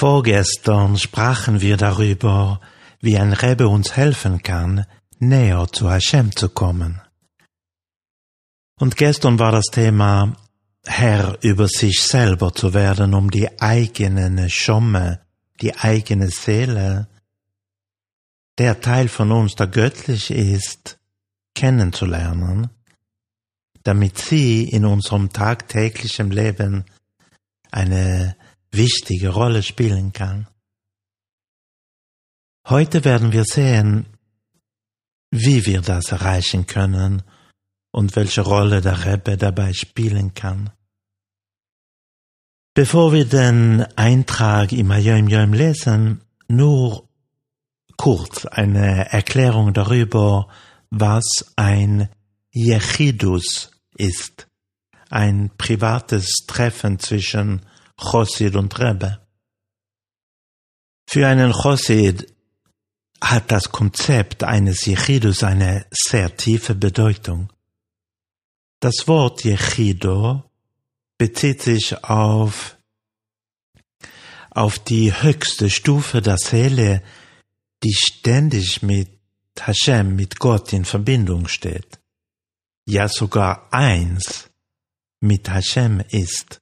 Vorgestern sprachen wir darüber, wie ein Rebbe uns helfen kann, näher zu Hashem zu kommen. Und gestern war das Thema Herr über sich selber zu werden, um die eigene Schomme, die eigene Seele, der Teil von uns, der göttlich ist, kennenzulernen, damit sie in unserem tagtäglichen Leben eine wichtige Rolle spielen kann. Heute werden wir sehen, wie wir das erreichen können und welche Rolle der Rebbe dabei spielen kann. Bevor wir den Eintrag im Hayom Yom lesen, nur kurz eine Erklärung darüber, was ein Yechidus ist, ein privates Treffen zwischen Chosid und Rebbe. Für einen Chosid hat das Konzept eines Yechidus eine sehr tiefe Bedeutung. Das Wort Yechido bezieht sich auf, auf die höchste Stufe der Seele, die ständig mit Hashem, mit Gott in Verbindung steht. Ja sogar eins mit Hashem ist.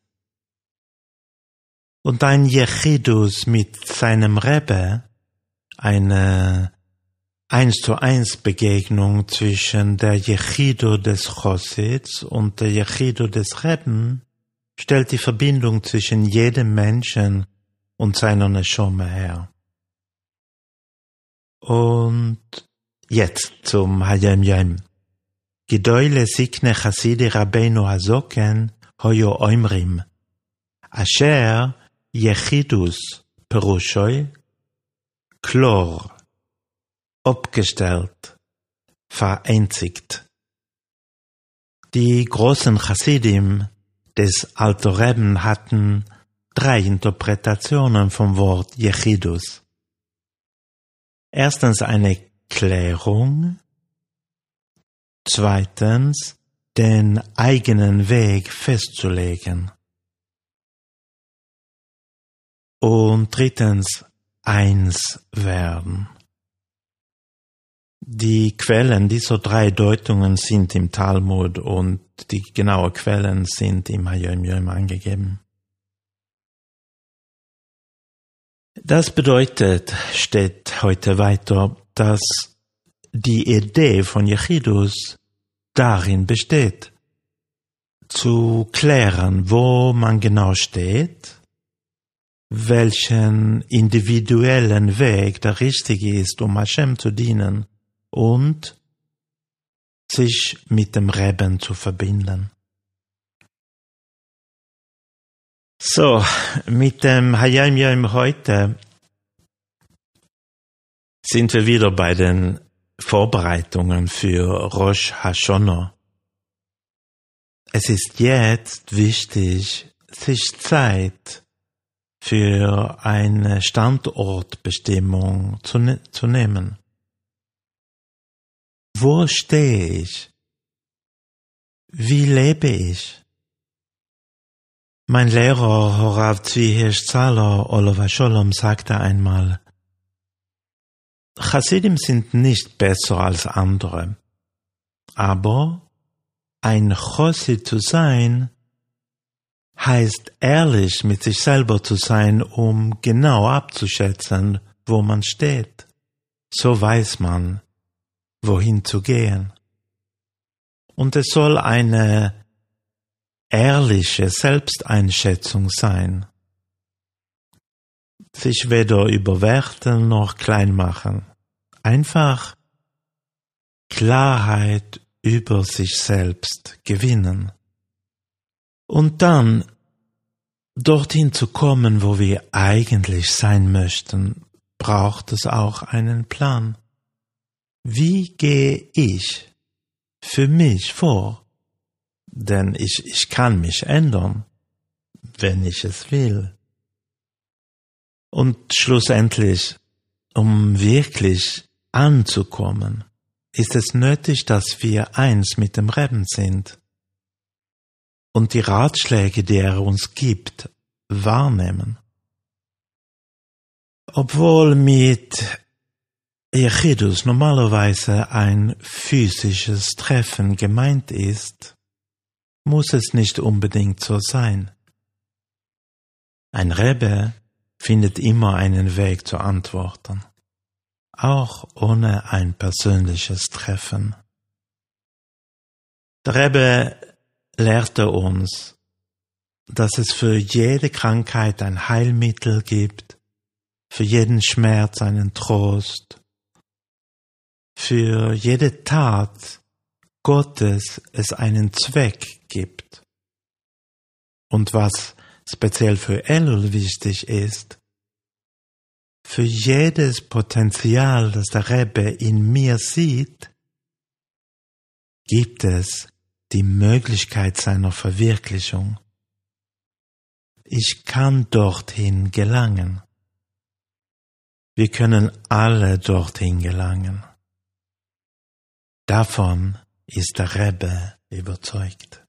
Und ein Yechidus mit seinem Rebbe, eine eins zu eins Begegnung zwischen der Yechido des Chosids und der Yechido des Rebben stellt die Verbindung zwischen jedem Menschen und seiner Neshome her. Und jetzt zum Hayem Yom. Gedoyle sikne Chasidi Rabbeinu Hazoken hoyo oimrim. Asher Yechidus Perushoi Chlor abgestellt, vereinzigt. Die großen Chassidim des Alter Rebben hatten drei Interpretationen vom Wort Yechidus. Erstens eine Klärung, zweitens den eigenen Weg festzulegen und drittens eins werden. Die Quellen dieser drei Deutungen sind im Talmud und die genauen Quellen sind im Hayom Yom angegeben. Das bedeutet, steht heute weiter, dass die Idee von Yechidus darin besteht, zu klären, wo man genau steht welchen individuellen Weg der richtige ist, um Hashem zu dienen und sich mit dem Reben zu verbinden. So, mit dem Hayam Yom heute sind wir wieder bei den Vorbereitungen für Rosh Hashanah. Es ist jetzt wichtig, sich Zeit für eine Standortbestimmung zu, ne zu nehmen. Wo stehe ich? Wie lebe ich? Mein Lehrer Horav Zvi Hirsch Zahler Oliver Sholom sagte einmal, Chassidim sind nicht besser als andere, aber ein Chossid zu sein heißt ehrlich mit sich selber zu sein, um genau abzuschätzen, wo man steht. So weiß man, wohin zu gehen. Und es soll eine ehrliche Selbsteinschätzung sein. Sich weder überwerten noch klein machen. Einfach Klarheit über sich selbst gewinnen. Und dann dorthin zu kommen, wo wir eigentlich sein möchten, braucht es auch einen Plan. Wie gehe ich für mich vor? Denn ich, ich kann mich ändern, wenn ich es will. Und schlussendlich, um wirklich anzukommen, ist es nötig, dass wir eins mit dem Reben sind und die Ratschläge, die er uns gibt, wahrnehmen. Obwohl mit Echidus normalerweise ein physisches Treffen gemeint ist, muss es nicht unbedingt so sein. Ein Rebbe findet immer einen Weg zu antworten, auch ohne ein persönliches Treffen. Der Rebbe lehrte uns, dass es für jede Krankheit ein Heilmittel gibt, für jeden Schmerz einen Trost, für jede Tat Gottes es einen Zweck gibt. Und was speziell für Elul wichtig ist, für jedes Potenzial, das der Rebbe in mir sieht, gibt es die Möglichkeit seiner Verwirklichung. Ich kann dorthin gelangen. Wir können alle dorthin gelangen. Davon ist der Rebbe überzeugt.